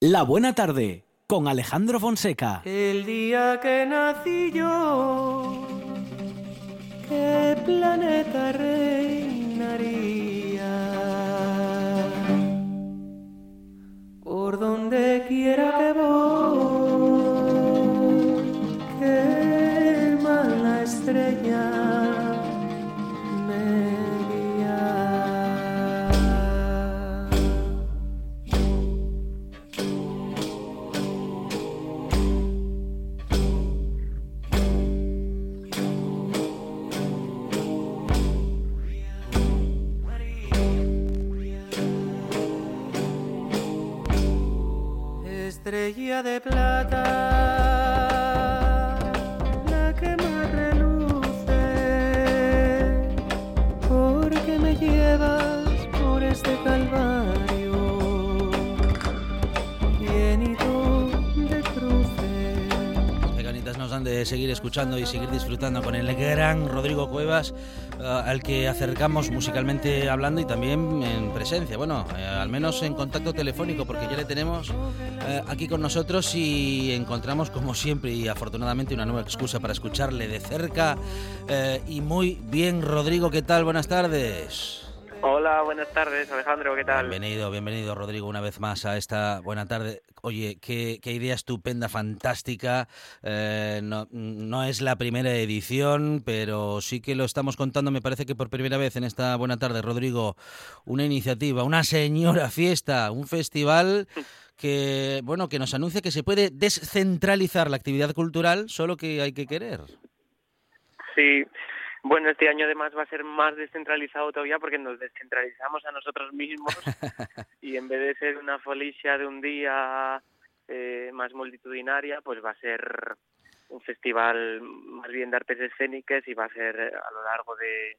La Buena Tarde con Alejandro Fonseca. El día que nací yo, ¿qué planeta reinaría? Por donde quiera que Estrella de plata, De seguir escuchando y seguir disfrutando con el gran Rodrigo Cuevas, eh, al que acercamos musicalmente hablando y también en presencia. Bueno, eh, al menos en contacto telefónico, porque ya le tenemos eh, aquí con nosotros y encontramos, como siempre y afortunadamente, una nueva excusa para escucharle de cerca. Eh, y muy bien, Rodrigo, ¿qué tal? Buenas tardes. Hola, buenas tardes, Alejandro, ¿qué tal? Bienvenido, bienvenido Rodrigo una vez más a esta buena tarde. Oye, qué, idea estupenda, fantástica. Eh, no, no es la primera edición, pero sí que lo estamos contando, me parece que por primera vez en esta buena tarde, Rodrigo, una iniciativa, una señora fiesta, un festival que, bueno, que nos anuncia que se puede descentralizar la actividad cultural, solo que hay que querer. Sí, bueno, este año además va a ser más descentralizado todavía porque nos descentralizamos a nosotros mismos y en vez de ser una folicia de un día eh, más multitudinaria, pues va a ser un festival más bien de artes escénicas y va a ser a lo largo de,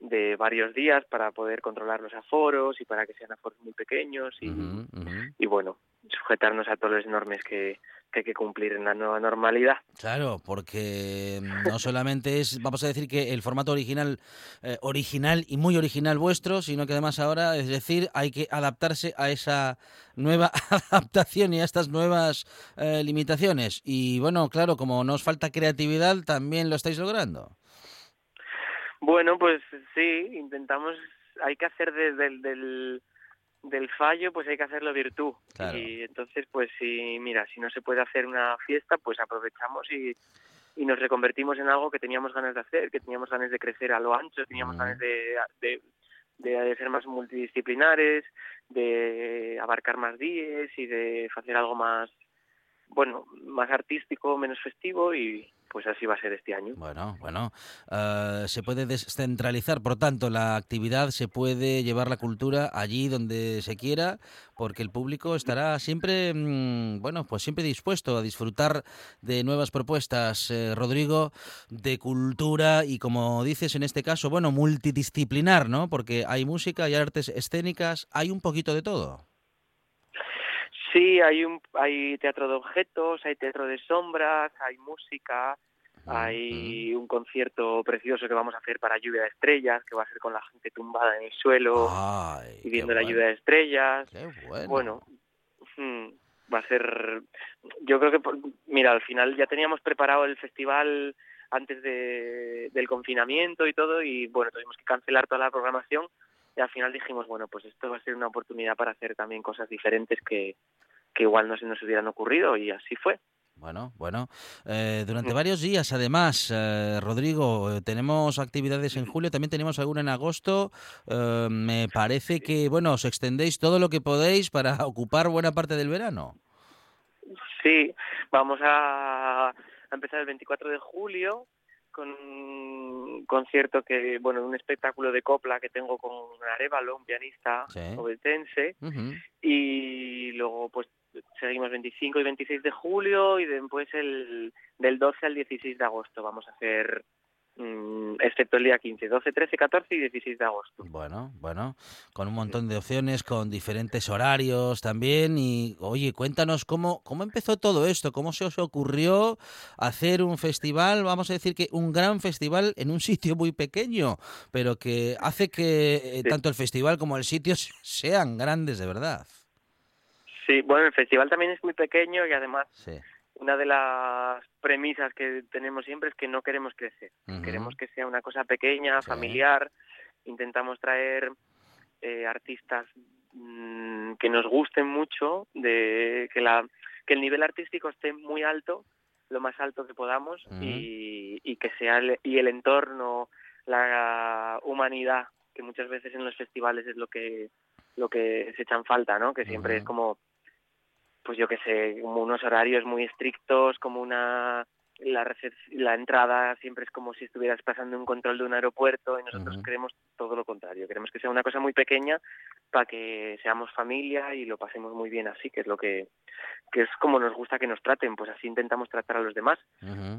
de varios días para poder controlar los aforos y para que sean aforos muy pequeños y, y bueno, sujetarnos a todos los normes que, que hay que cumplir en la nueva normalidad. Claro, porque no solamente es, vamos a decir que el formato original, eh, original y muy original vuestro, sino que además ahora, es decir, hay que adaptarse a esa nueva adaptación y a estas nuevas eh, limitaciones. Y bueno, claro, como nos falta creatividad, también lo estáis logrando. Bueno, pues sí, intentamos, hay que hacer desde el del, del fallo, pues hay que hacerlo virtud. Claro. Y entonces, pues sí, mira, si no se puede hacer una fiesta, pues aprovechamos y, y nos reconvertimos en algo que teníamos ganas de hacer, que teníamos ganas de crecer a lo ancho, teníamos Mm. ganas de, de, de ser más multidisciplinares, de abarcar más días y de hacer algo más, bueno, más artístico, menos festivo y pues así va a ser este año. Bueno, bueno, eh, se puede descentralizar, por tanto, la actividad, se puede llevar la cultura allí donde se quiera, porque el público estará siempre, mm, bueno, pues siempre dispuesto a disfrutar de nuevas propuestas, eh, Rodrigo, de cultura y, como dices en este caso, bueno, multidisciplinar, ¿no? Porque hay música, hay artes escénicas, hay un poquito de todo. Sí, hay un hay teatro de objetos, hay teatro de sombras, hay música, hay un concierto precioso que vamos a hacer para lluvia de estrellas, que va a ser con la gente tumbada en el suelo Ay, y viendo la lluvia de estrellas. qué bueno. Bueno, mm, va a ser, yo creo que, mira, al final ya teníamos preparado el festival antes de, del confinamiento y todo y bueno, tuvimos que cancelar toda la programación y al final dijimos, bueno, pues esto va a ser una oportunidad para hacer también cosas diferentes que, que igual no se nos hubieran ocurrido y así fue. Bueno, bueno. Eh, durante Mm. varios días, además, eh, Rodrigo, eh, tenemos actividades en julio, también tenemos alguna en agosto. Eh, me parece que, bueno, os extendéis todo lo que podéis para ocupar buena parte del verano. Sí, vamos a, empezar el 24 de julio con un concierto que, bueno, un espectáculo de copla que tengo con Arevalo, un pianista Sí. obetense, y luego pues seguimos 25 y 26 de julio y después el del 12 al 16 de agosto vamos a hacer mm, excepto el día 15, 12, 13, 14 y 16 de agosto. Bueno, bueno, con un montón de opciones, con diferentes horarios también. Y oye, cuéntanos cómo, cómo empezó todo esto, cómo se os ocurrió hacer un festival, vamos a decir que un gran festival en un sitio muy pequeño, pero que hace que eh, Sí. tanto el festival como el sitio sean grandes de verdad. Sí, bueno, el festival también es muy pequeño y además Sí. una de las premisas que tenemos siempre es que no queremos crecer. Queremos que sea una cosa pequeña, Sí. familiar. Intentamos traer eh, artistas mm, que nos gusten mucho, de que la que el nivel artístico esté muy alto, lo más alto que podamos y, y que sea el, y el entorno, la humanidad que muchas veces en los festivales es lo que lo que se echan falta, ¿no? Que siempre es como pues yo qué sé, como unos horarios muy estrictos, como una la entrada siempre es como si estuvieras pasando un control de un aeropuerto y nosotros Ujú. queremos todo lo contrario, queremos que sea una cosa muy pequeña para que seamos familia y lo pasemos muy bien así, que es lo que que es como nos gusta que nos traten, pues así intentamos tratar a los demás.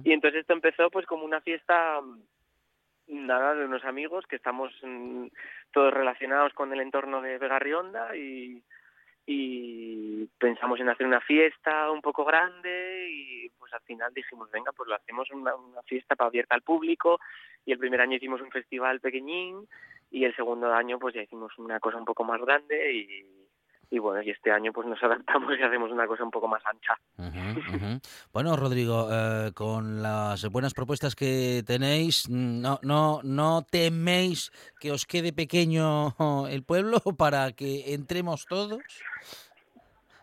Y entonces esto empezó pues como una fiesta mm, nada de unos amigos que estamos mm, todos relacionados con el entorno de Vega Rionda y y pensamos en hacer una fiesta un poco grande y pues al final dijimos venga pues lo hacemos una, fiesta para abierta al público y el primer año hicimos un festival pequeñín y el segundo año pues ya hicimos una cosa un poco más grande y, y bueno y este año pues nos adaptamos y hacemos una cosa un poco más ancha. Bueno, Rodrigo, eh, con las buenas propuestas que tenéis, no, no, no teméis que os quede pequeño el pueblo para que entremos todos.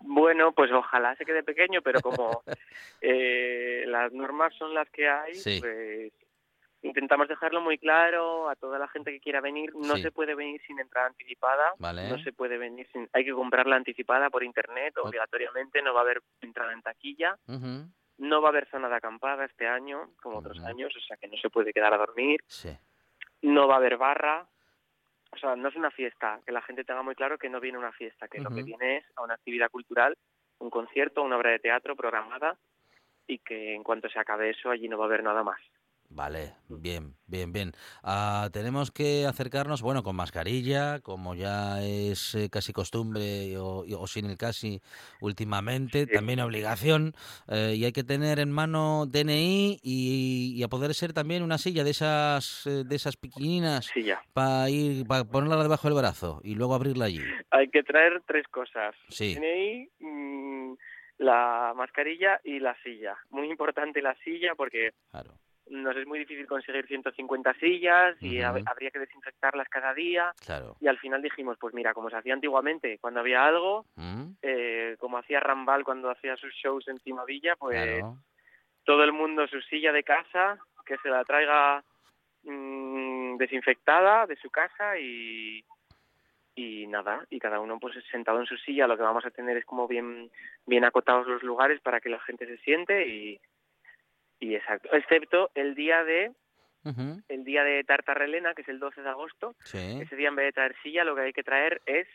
Bueno, pues ojalá se quede pequeño, pero como eh, las normas son las que hay, Sí. pues intentamos dejarlo muy claro a toda la gente que quiera venir. No Sí. se puede venir sin entrada anticipada, Vale. no se puede venir sin... Hay que comprarla anticipada por internet, obligatoriamente, no va a haber entrada en taquilla, no va a haber zona de acampada este año, como otros años, o sea que no se puede quedar a dormir, Sí. no va a haber barra, o sea, no es una fiesta, que la gente tenga muy claro que no viene una fiesta, que lo que viene es a una actividad cultural, un concierto, una obra de teatro programada y que en cuanto se acabe eso allí no va a haber nada más. Vale, bien, bien, bien. Ah, tenemos que acercarnos, bueno, con mascarilla, como ya es eh, casi costumbre o, sin el casi últimamente, Sí. también obligación, eh, y hay que tener en mano DNI y, y a poder ser también una silla de esas, eh, de esas pequeñinas Sí, para ir, para ponerla debajo del brazo y luego abrirla allí. Hay que traer tres cosas. Sí. DNI, mm, la mascarilla y la silla. Muy importante la silla porque Claro. Nos es muy difícil conseguir 150 sillas y habría que desinfectarlas cada día. Claro. Y al final dijimos, pues mira, como se hacía antiguamente, cuando había algo, eh, como hacía Rambal cuando hacía sus shows en Villa, pues Claro. todo el mundo su silla de casa, que se la traiga mm, desinfectada de su casa y, y nada, y cada uno pues sentado en su silla, lo que vamos a tener es como bien, bien acotados los lugares para que la gente se siente y, y exacto, excepto el día de Ujú. el día de Tartarrelena, que es el 12 de agosto, Sí. ese día en vez de traer silla lo que hay que traer es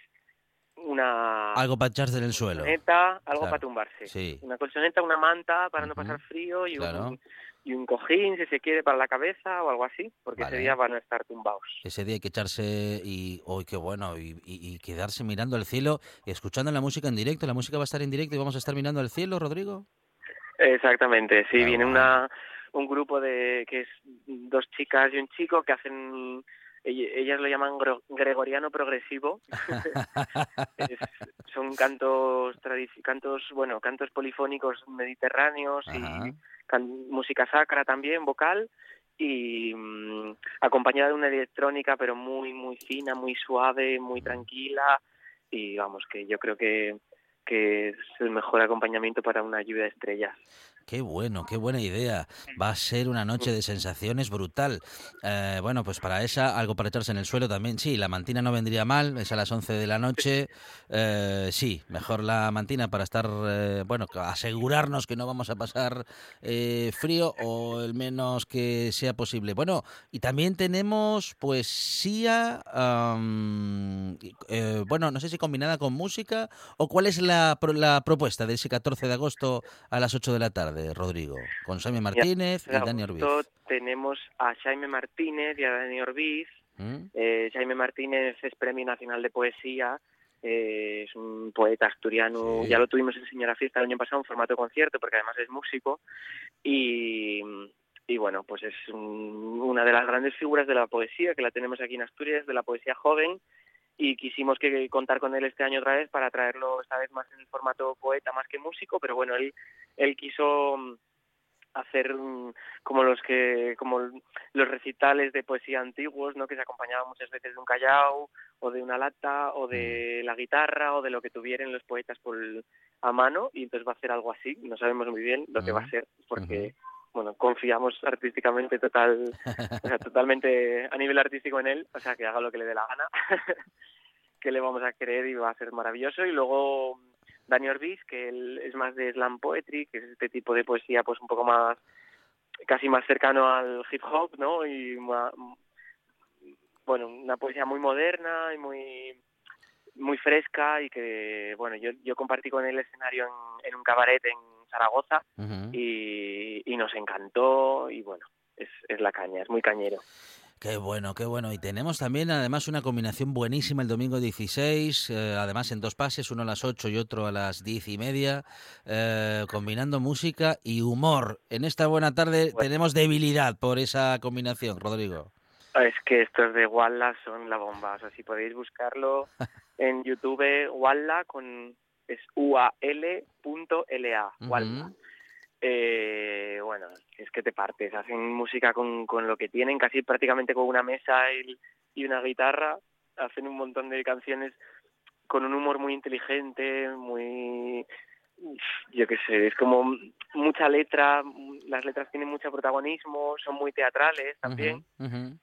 una Algo para echarse en el suelo. colchoneta, algo Claro, para tumbarse. sí. Una colchoneta, una manta para no pasar frío y, claro. un, y un cojín, si se quiere, para la cabeza o algo así, porque Vale. ese día van a estar tumbados. Ese día hay que echarse y, hoy qué bueno, y, y- y quedarse mirando el cielo y escuchando la música en directo. La música va a estar en directo y vamos a estar mirando el cielo, Rodrigo. Exactamente, sí, Qué viene una un grupo de que es dos chicas y un chico que hacen ell- ellas lo llaman gregoriano progresivo. Es- son cantos cantos, bueno, cantos polifónicos mediterráneos Ajá. y can- música sacra también, vocal y mm, acompañada de una electrónica pero muy muy fina, muy suave, muy tranquila y vamos que yo creo que que es el mejor acompañamiento para una lluvia de estrellas. Qué bueno, qué buena idea. Va a ser una noche de sensaciones brutal. Eh, bueno, pues para esa, algo para echarse en el suelo también. Sí, la mantina no vendría mal, es a las 11 de la noche. Eh, sí, mejor la mantina para estar, eh, bueno, asegurarnos que no vamos a pasar eh, frío o el menos que sea posible. Bueno, y también tenemos poesía, eh, bueno, no sé si combinada con música o cuál es la, la propuesta de ese 14 de agosto a las 8 de la tarde, Rodrigo, con Jaime Martínez y De Dani Orbiz. tenemos a Jaime Martínez y a Dani Orbiz. ¿Mm? Eh, Jaime Martínez es Premio Nacional de Poesía, eh, es un poeta asturiano, Sí. ya lo tuvimos en Señora Fiesta el año pasado en formato concierto porque además es músico y, y bueno, pues es un- una de las grandes figuras de la poesía que la tenemos aquí en Asturias, de la poesía joven y quisimos que contar con él este año otra vez para traerlo esta vez más en el formato poeta más que músico, pero bueno, él, él quiso mm, hacer mm, como los que como los recitales de poesía antiguos no que se acompañaban muchas veces de un callao o de una lata o de la guitarra o de lo que tuvieran los poetas por a mano y entonces va a hacer algo así no sabemos muy bien lo que va a ser porque bueno confiamos artísticamente total o sea, totalmente a nivel artístico en él o sea que haga lo que le dé la gana que le vamos a querer y va a ser maravilloso y luego Dani Orbiz, que él es más de slam poetry, que es este tipo de poesía pues un poco más, casi más cercano al hip hop, ¿no? Y ma- bueno, una poesía muy moderna y muy muy fresca y que, bueno, yo, yo compartí con él el escenario en, en un cabaret en Zaragoza y, y nos encantó y bueno, es, es la caña, es muy cañero. Qué bueno, qué bueno. Y tenemos también además una combinación buenísima el domingo 16, eh, además en dos pases, uno a las 8 y otro a las diez y media, eh, combinando música y humor. En esta buena tarde Bueno. tenemos debilidad por esa combinación, Rodrigo. Es que estos de Walla son la bomba. O sea, si podéis buscarlo en YouTube, Walla con es U-A-L punto L-A. Walla. Eh, bueno, es que te partes. Hacen música con, con lo que tienen, casi prácticamente con una mesa y, y una guitarra. Hacen un montón de canciones con un humor muy inteligente, muy yo qué sé, es como mucha letra, las letras tienen mucho protagonismo, son muy teatrales también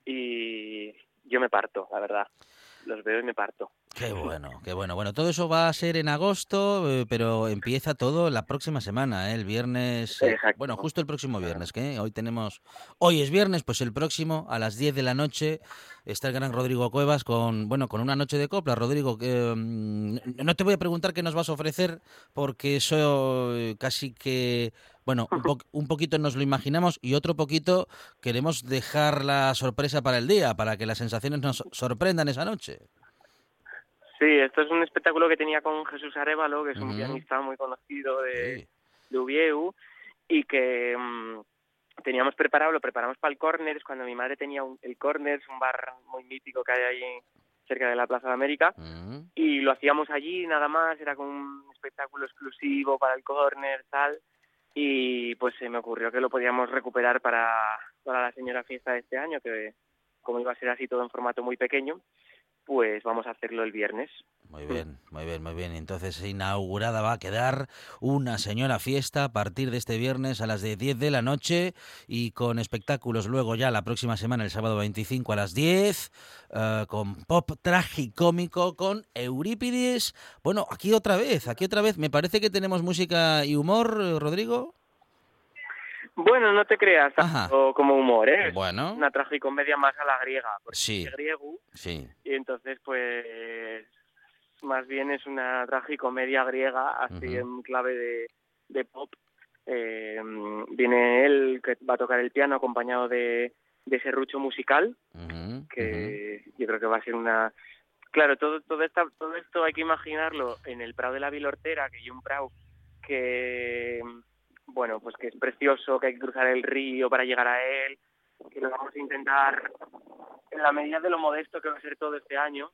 y yo me parto, la verdad. Los veo y me parto. Qué bueno, qué bueno. Bueno, todo eso va a ser en agosto, eh, pero empieza todo la próxima semana, ¿eh? el viernes. eh, bueno, justo el próximo viernes, que hoy tenemos. Hoy es viernes, pues el próximo a las 10 de la noche está el gran Rodrigo Cuevas con, bueno, con una noche de copla. Rodrigo, que, mm, no te voy a preguntar qué nos vas a ofrecer, porque eso casi que. Bueno, un, po- un poquito nos lo imaginamos y otro poquito queremos dejar la sorpresa para el día, para que las sensaciones nos sorprendan esa noche. Sí, esto es un espectáculo que tenía con Jesús Arevalo, que es un pianista muy conocido de, Sí. de Ubieu, y que mm, teníamos preparado, lo preparamos para el Corners, cuando mi madre tenía un- el Corners, un bar muy mítico que hay ahí cerca de la Plaza de América, y lo hacíamos allí nada más, era como un espectáculo exclusivo para el Corner, tal, y pues se me ocurrió que lo podíamos recuperar para, para la señora fiesta de este año, que como iba a ser así todo en formato muy pequeño, pues vamos a hacerlo el viernes. Muy bien, muy bien, muy bien. Entonces inaugurada va a quedar una señora fiesta a partir de este viernes a las de 10 de la noche y con espectáculos luego ya la próxima semana, el sábado 25 a las 10, eh, con pop tragicómico, con Eurípides. Bueno, aquí otra vez, aquí otra vez. Me parece que tenemos música y humor, eh, Rodrigo. Bueno, no te creas, tanto como humor, ¿eh? Bueno, Una tragicomedia más a la griega, porque Sí. es griego, sí. y entonces pues más bien es una tragicomedia griega, así en clave de, de pop. Eh, viene él, que va a tocar el piano acompañado de, de serrucho musical, que yo creo que va a ser una... Claro, todo, todo, esta, todo esto hay que imaginarlo en el Prado de la Vilortera, que hay un Prado que, bueno, pues que es precioso, que hay que cruzar el río para llegar a él, que lo vamos a intentar, en la medida de lo modesto que va a ser todo este año,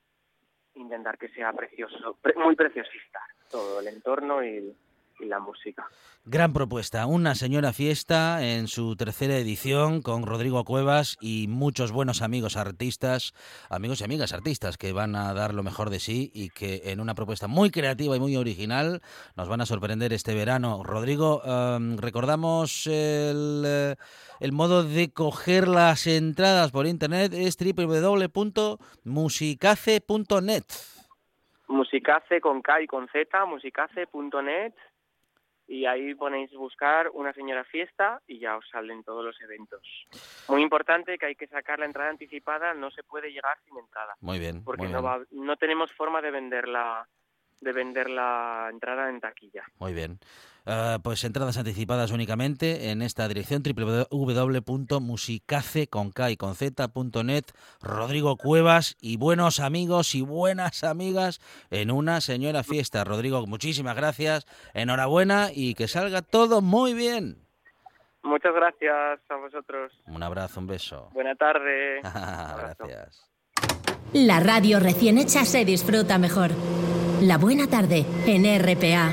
intentar que sea precioso, pre- muy preciosista, todo el entorno y, y la música. Gran propuesta, una señora fiesta en su tercera edición con Rodrigo Cuevas y muchos buenos amigos artistas, amigos y amigas artistas que van a dar lo mejor de sí y que en una propuesta muy creativa y muy original nos van a sorprender este verano. Rodrigo, em, recordamos el, eh, el modo de coger las entradas por internet es www.musicace.net. Musicace con K y con Z, musicace.net y ahí ponéis buscar una señora fiesta y ya os salen todos los eventos. Muy importante que hay que sacar la entrada anticipada, no se puede llegar sin entrada, Muy bien. porque muy no va, no tenemos forma de vender la de vender la entrada en taquilla. Muy bien. Eh, pues entradas anticipadas únicamente en esta dirección www.musicace con K y con Z.net. Rodrigo Cuevas y buenos amigos y buenas amigas en una señora fiesta. Rodrigo, muchísimas gracias. Enhorabuena y que salga todo muy bien. Muchas gracias a vosotros. Un abrazo, un beso. Buena tarde. gracias. La radio recién hecha se disfruta mejor. La buena tarde en RPA.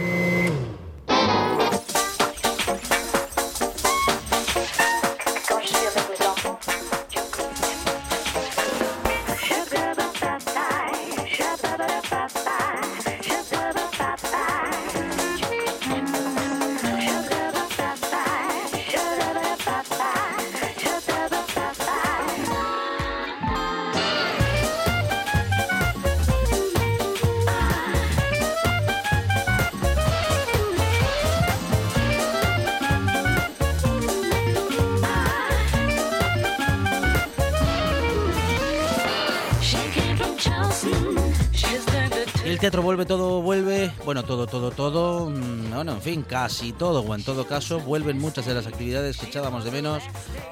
Teatro vuelve, todo vuelve, bueno, todo, todo, todo, mm, bueno, en fin, casi todo, o en todo caso, vuelven muchas de las actividades que echábamos de menos,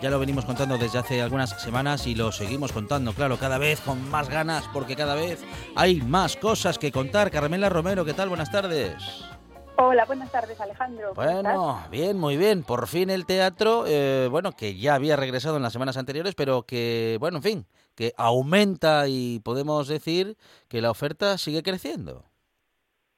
ya lo venimos contando desde hace algunas semanas y lo seguimos contando, claro, cada vez con más ganas, porque cada vez hay más cosas que contar. Carmela Romero, ¿qué tal? Buenas tardes. Hola, buenas tardes, Alejandro. ¿Cómo Bueno, bien, muy bien. Por fin el teatro, eh, bueno, que ya había regresado en las semanas anteriores, pero que, bueno, en fin, que aumenta y podemos decir que la oferta sigue creciendo.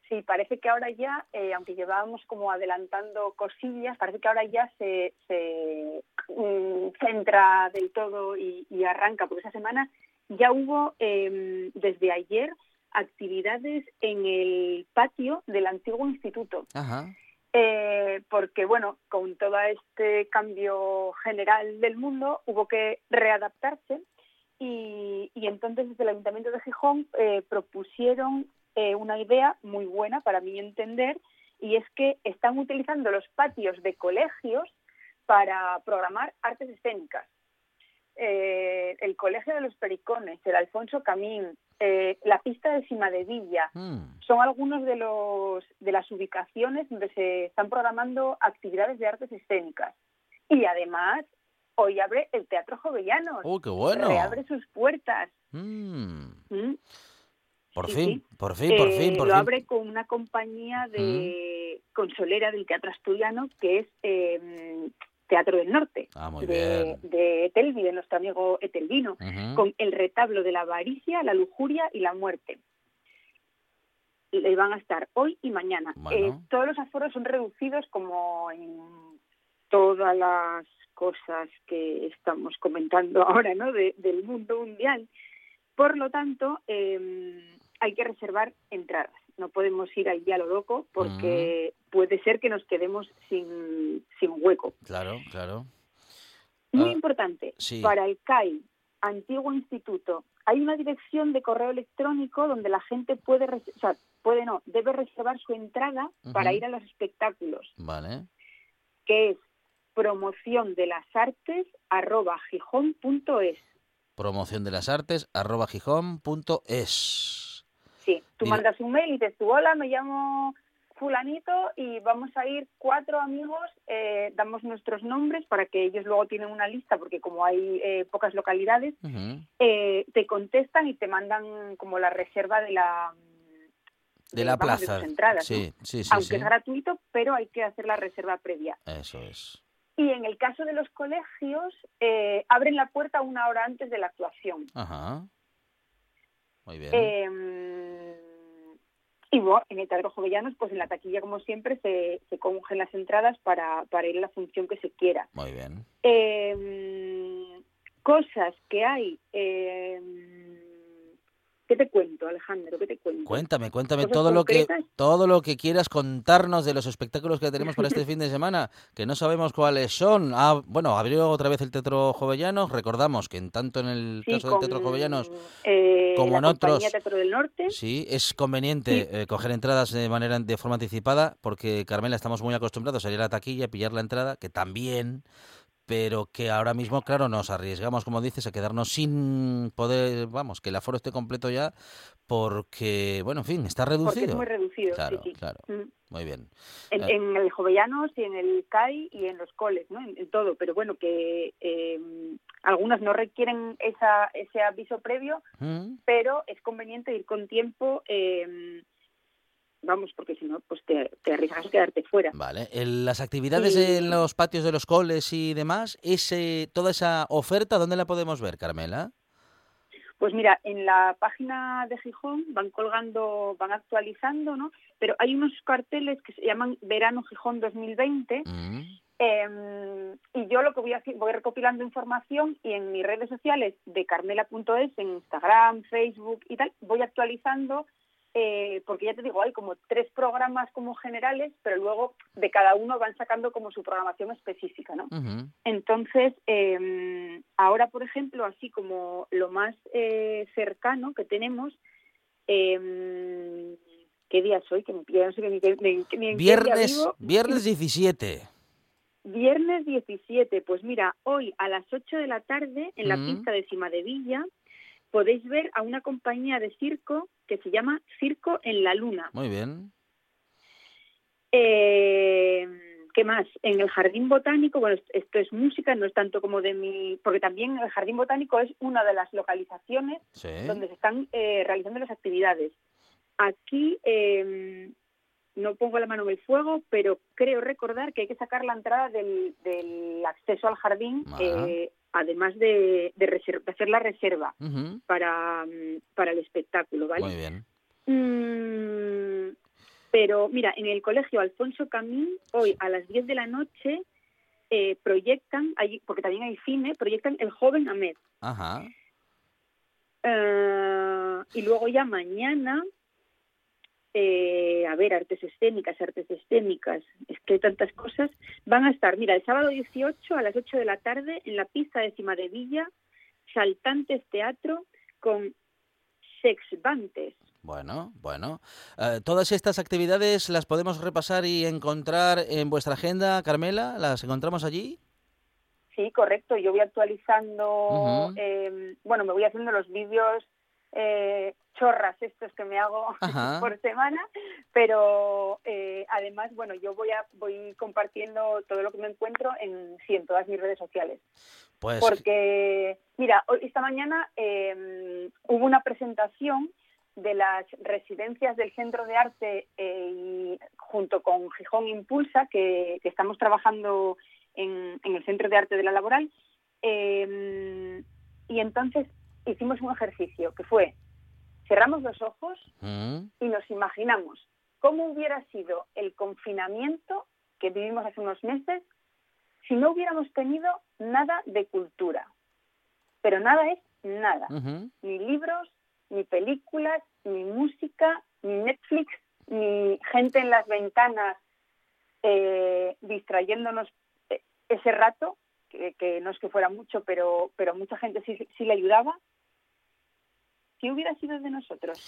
Sí, parece que ahora ya, eh, aunque llevábamos como adelantando cosillas, parece que ahora ya se, se mm, centra del todo y, y arranca, porque esa semana ya hubo eh, desde ayer actividades en el patio del antiguo instituto. Ajá. Eh, porque, bueno, con todo este cambio general del mundo hubo que readaptarse y, y entonces desde el Ayuntamiento de Gijón eh, propusieron eh, una idea muy buena para mi entender y es que están utilizando los patios de colegios para programar artes escénicas. Eh, el Colegio de los Pericones, el Alfonso Camín, eh, la pista de Cima de Villa, Mm, son algunos de los de las ubicaciones donde se están programando actividades de artes escénicas. Y además, hoy abre el Teatro Jovellanos. ¡Uy, qué bueno! Reabre sus puertas. Mm, ¿Mm? por Sí, fin, sí. por fin, por Eh, fin, por lo abre con una compañía de consolera del Teatro Asturiano que es eh, Teatro del Norte, Ah, muy de, bien. de Etelvi, de nuestro amigo Etelvino, con el retablo de la avaricia, la lujuria y la muerte. Le van a estar hoy y mañana. Bueno. Eh, todos los aforos son reducidos como en todas las cosas que estamos comentando ahora, ¿no? De- del mundo mundial. Por lo tanto, eh, hay que reservar entradas. No podemos ir ahí a lo loco porque puede ser que nos quedemos sin, sin hueco. Claro, claro. Muy Ah, importante, sí. para el CAI, Antiguo Instituto, hay una dirección de correo electrónico donde la gente puede, o sea, puede no, debe reservar su entrada para ir a los espectáculos, Vale. que es promoción de las artes arroba gijón.es. Promoción de las artes, arroba gijón.es. Sí, tú mandas un mail y dices, tú, hola, me llamo fulanito y vamos a ir cuatro amigos, eh, damos nuestros nombres para que ellos luego tienen una lista, porque como hay eh, pocas localidades, Ujú. eh, te contestan y te mandan como la reserva de la De la vamos, de plaza. tus entradas, ¿no? sí, sí, sí, aunque sí. es gratuito, pero hay que hacer la reserva previa. Eso es. Y en el caso de los colegios, eh, abren la puerta una hora antes de la actuación. Ajá. Muy bien. Eh, y bueno, en el Teatro Jovellanos, pues en la taquilla, como siempre, se, se cogen las entradas para, para ir a la función que se quiera. Muy bien. Eh, cosas que hay. ¿Qué te cuento, Alejandro? ¿Qué te cuento? Cuéntame, cuéntame ¿Cosas todo lo que todo lo que quieras contarnos de los espectáculos que tenemos para este fin de semana, que no sabemos cuáles son. Ah, bueno, abrió otra vez el Teatro Jovellanos. Recordamos que en tanto en el Sí, caso con, del Teatro Jovellanos, eh, como la en otros. Teatro del Norte. sí, es conveniente eh, coger entradas de manera de forma anticipada, porque Carmela estamos muy acostumbrados a ir a la taquilla y pillar la entrada, que también pero que ahora mismo, claro, nos arriesgamos, como dices, a quedarnos sin poder, vamos, que el aforo esté completo ya, porque, bueno, en fin, está Porque reducido. es muy reducido. Claro, sí, sí. claro. Mm. Muy bien. En, Eh. en el Jovellanos y en el CAI y en los coles, ¿no? En, en todo. Pero bueno, que eh, algunos no requieren esa, ese aviso previo, Mm, pero es conveniente ir con tiempo. eh, vamos, porque si no, pues te, te arriesgas a quedarte fuera. Vale. Las actividades Y- en los patios de los coles y demás, ese, toda esa oferta, ¿dónde la podemos ver, Carmela? Pues mira, en la página de Gijón van colgando, van actualizando, ¿no? Pero hay unos carteles que se llaman Verano Gijón 2020 Mm. eh, y yo lo que voy haciendo, voy recopilando información y en mis redes sociales de carmela.es, en Instagram, Facebook y tal, voy actualizando eh, porque ya te digo, hay como tres programas como generales, pero luego de cada uno van sacando como su programación específica, ¿no? Entonces, eh, ahora, por ejemplo, así como lo más eh, cercano que tenemos, eh, ¿qué día soy? Que pillan, no sé ni, ni- ni Viernes, vivo. viernes 17. Viernes 17, pues mira, hoy a las 8 de la tarde en la pista de Cima de Villa podéis ver a una compañía de circo que se llama Circo en la Luna. Muy bien. Eh, ¿Qué más? En el Jardín Botánico, bueno, est- esto es música, no es tanto como de mi... Porque también el Jardín Botánico es una de las localizaciones Sí. donde se están eh, realizando las actividades. Aquí eh, no pongo la mano en el fuego, pero creo recordar que hay que sacar la entrada del, del acceso al jardín, eh, además de, de reser- de hacer la reserva para, mm, para el espectáculo, ¿vale? Muy bien. Mm, pero mira, en el colegio Alfonso Camín, hoy a las 10 de la noche, eh, proyectan, allí, porque también hay cine, proyectan El joven Ahmed. Ajá. Eh, y luego ya mañana, eh, a ver, artes escénicas, artes escénicas, es que hay tantas cosas. Van a estar, mira, el sábado 18 a las 8 de la tarde en la pista de Cima de Villa, Saltantes Teatro con Sexvantes. Bueno, bueno. Eh, todas estas actividades las podemos repasar y encontrar en vuestra agenda, Carmela. ¿Las encontramos allí? Sí, correcto. Yo voy actualizando, eh, bueno, me voy haciendo los vídeos eh, chorras estos que me hago Ajá. por semana, pero eh, además, bueno, yo voy a voy compartiendo todo lo que me encuentro en, sí, en todas mis redes sociales. Pues Porque, mira, esta mañana eh, hubo una presentación de las residencias del Centro de Arte eh, y junto con Gijón Impulsa, que, que estamos trabajando en, en el Centro de Arte de la Laboral. eh, y entonces hicimos un ejercicio que fue, cerramos los ojos mm, y nos imaginamos cómo hubiera sido el confinamiento que vivimos hace unos meses si no hubiéramos tenido nada de cultura. Pero nada es nada. Ni libros, ni películas, ni música, ni Netflix, ni gente en las ventanas eh, distrayéndonos eh, ese rato, que, que no es que fuera mucho, pero, pero mucha gente sí, sí le ayudaba. ¿Qué hubiera sido de nosotros?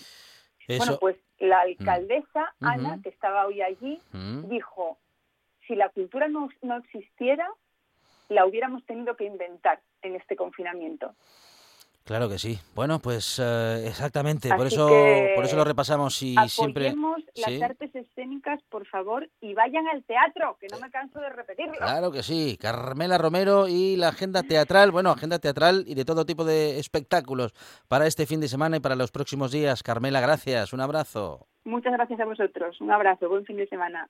Bueno, pues la alcaldesa, Ujú. Ana, que estaba hoy allí, Mm. dijo, si la cultura no, no existiera, la hubiéramos tenido que inventar en este confinamiento. Claro que sí. Bueno, pues eh, exactamente. Por eso, por eso lo repasamos y siempre. Las sí. artes escénicas, por favor, y vayan al teatro, que no me canso de repetirlo. Claro que sí, Carmela Romero y la agenda teatral, bueno, agenda teatral y de todo tipo de espectáculos para este fin de semana y para los próximos días. Carmela, gracias, un abrazo. Muchas gracias a vosotros. Un abrazo, buen fin de semana.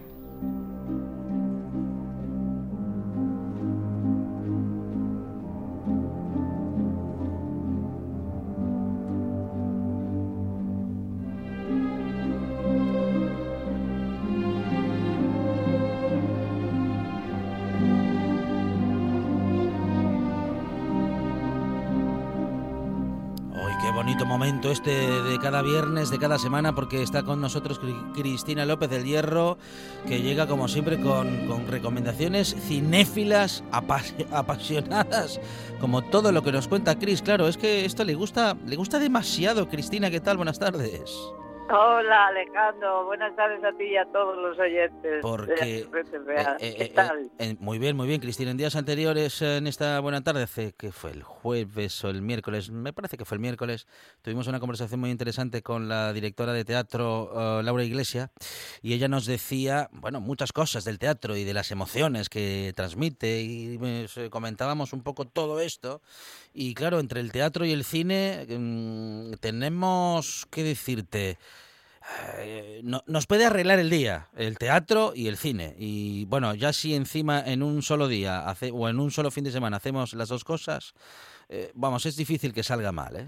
Momento este de cada viernes, de cada semana, porque está con nosotros Cri- Cristina López del Hierro, que llega como siempre con, recomendaciones cinéfilas, apas- apasionadas, como todo lo que nos cuenta Cris. Claro, es que esto le gusta, le gusta demasiado. Cristina, ¿qué tal? Buenas tardes. Hola Alejandro, buenas tardes a ti y a todos los oyentes. Porque eh, eh, eh, muy bien, muy bien, Cristina. En días anteriores, en esta buena tarde, hace que fue el jueves o el miércoles, me parece que fue el miércoles, tuvimos una conversación muy interesante con la directora de teatro Laura Iglesia y ella nos decía, bueno, muchas cosas del teatro y de las emociones que transmite y comentábamos un poco todo esto y claro, entre el teatro y el cine mm, tenemos que decirte eh, no, nos puede arreglar el día, el teatro y el cine. Y bueno, ya si encima en un solo día hace, o en un solo fin de semana hacemos las dos cosas, eh, vamos, es difícil que salga mal, ¿eh?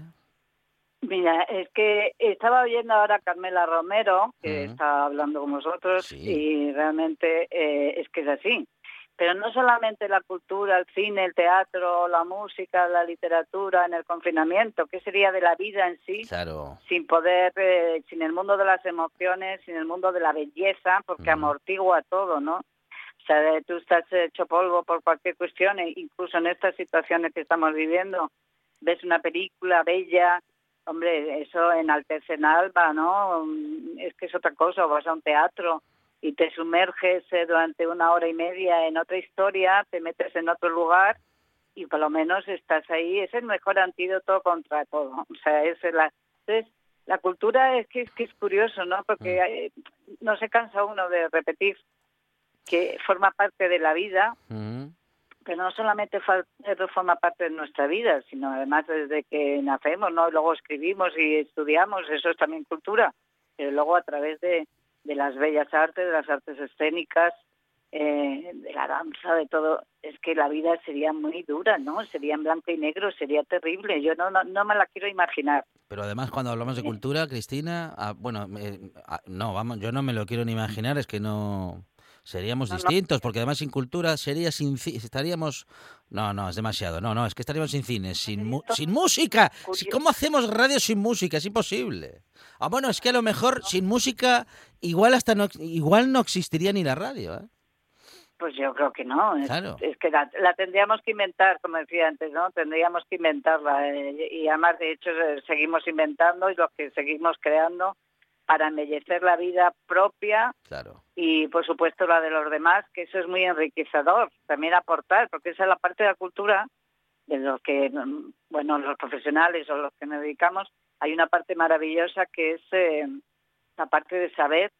Mira, es que estaba oyendo ahora a Carmela Romero, que está hablando con vosotros, y realmente eh, es que es así pero no solamente la cultura, el cine, el teatro, la música, la literatura en el confinamiento, ¿qué sería de la vida en sí? Sin poder, eh, sin el mundo de las emociones, sin el mundo de la belleza, porque amortigua todo, ¿no? O sea, tú estás hecho polvo por cualquier cuestión, e incluso en estas situaciones que estamos viviendo, ves una película bella, hombre, eso enaltece en alba, ¿no? Es que es otra cosa, o vas a un teatro, y te sumerges eh, durante una hora y media en otra historia, te metes en otro lugar y por lo menos estás ahí. Es el mejor antídoto contra todo. O sea, es la, entonces, la cultura es que, es que es curioso, ¿no? Porque mm. no se cansa uno de repetir que forma parte de la vida, mm. pero no solamente forma parte de nuestra vida, sino además desde que nacemos, ¿no? Luego escribimos y estudiamos, eso es también cultura, pero luego a través de, de las bellas artes, de las artes escénicas, eh, de la danza, de todo, es que la vida sería muy dura, ¿no? Sería en blanco y negro, sería terrible. Yo no, no, me la quiero imaginar. Pero además cuando hablamos de cultura, Cristina, ah, bueno, ah, no, vamos, yo no me lo quiero ni imaginar, es que no seríamos distintos, porque además sin cultura sería sin estaríamos no, no, es demasiado. No, no, es que estaríamos sin cine, sin sin música. ¿Cómo hacemos radio sin música? Es imposible. Ah, bueno, es que a lo mejor sin música igual hasta no igual no existiría ni la radio, ¿eh? Pues yo creo que no. Es, es que la, tendríamos que inventar, como decía antes, ¿no? Tendríamos que inventarla. Eh, y además, de hecho, seguimos inventando y lo que seguimos creando para embellecer la vida propia y por supuesto la de los demás, que eso es muy enriquecedor, también aportar, porque esa es la parte de la cultura de los que, bueno, los profesionales o los que nos dedicamos, hay una parte maravillosa que es eh, la parte de saber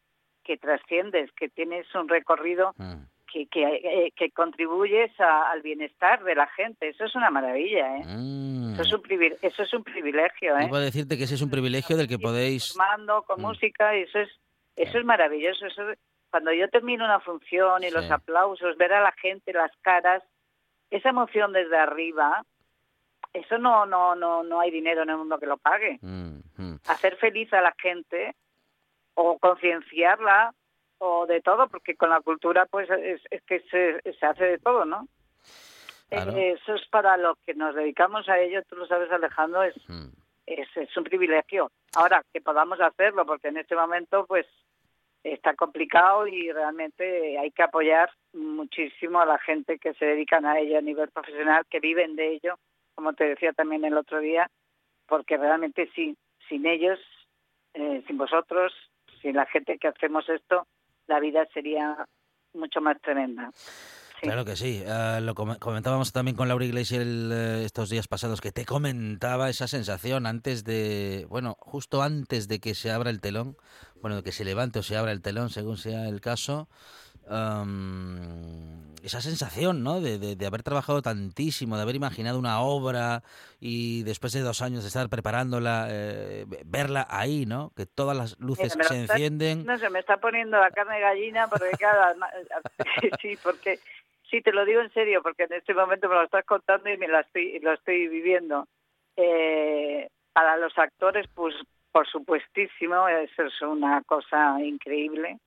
que trasciendes, que tienes un recorrido mm que, eh, que, contribuyes al bienestar de la gente. Eso es una maravilla, ¿eh? Mm. Eso, es un eso es un privilegio, ¿eh? Puedo decirte que ese es un privilegio del que podéis... Formando con mm. música y eso es, eso es maravilloso. Eso, cuando yo termino una función y los aplausos, ver a la gente, las caras, esa emoción desde arriba, eso no, no, no, no hay dinero en el mundo que lo pague. Mm, Hacer feliz a la gente o concienciarla o de todo, porque con la cultura pues es, que se, se, hace de todo, ¿no? Eh, eso es para lo que nos dedicamos a ello, tú lo sabes Alejandro, es, hmm. es, es un privilegio. Ahora, que podamos hacerlo, porque en este momento pues está complicado y realmente hay que apoyar muchísimo a la gente que se dedican a ello a nivel profesional, que viven de ello, como te decía también el otro día, porque realmente sí, sin ellos, eh, sin vosotros, sin la gente que hacemos esto, la vida sería mucho más tremenda. Claro que sí. Ah, lo comentábamos también con Laura Iglesias eh, estos días pasados, que te comentaba esa sensación antes de, bueno, justo antes de que se abra el telón, bueno, de que se levante o se abra el telón, según sea el caso, esa sensación, ¿no? De, de, haber trabajado tantísimo, de haber imaginado una obra y después de dos años de estar preparándola, eh, verla ahí, ¿no? Que todas las luces se encienden. No se me está poniendo la carne de gallina porque cada... sí, porque sí, te lo digo en serio, porque en este momento me lo estás contando y me lo estoy, lo estoy viviendo. Eh, para los actores, pues por supuestísimo, eso es una cosa increíble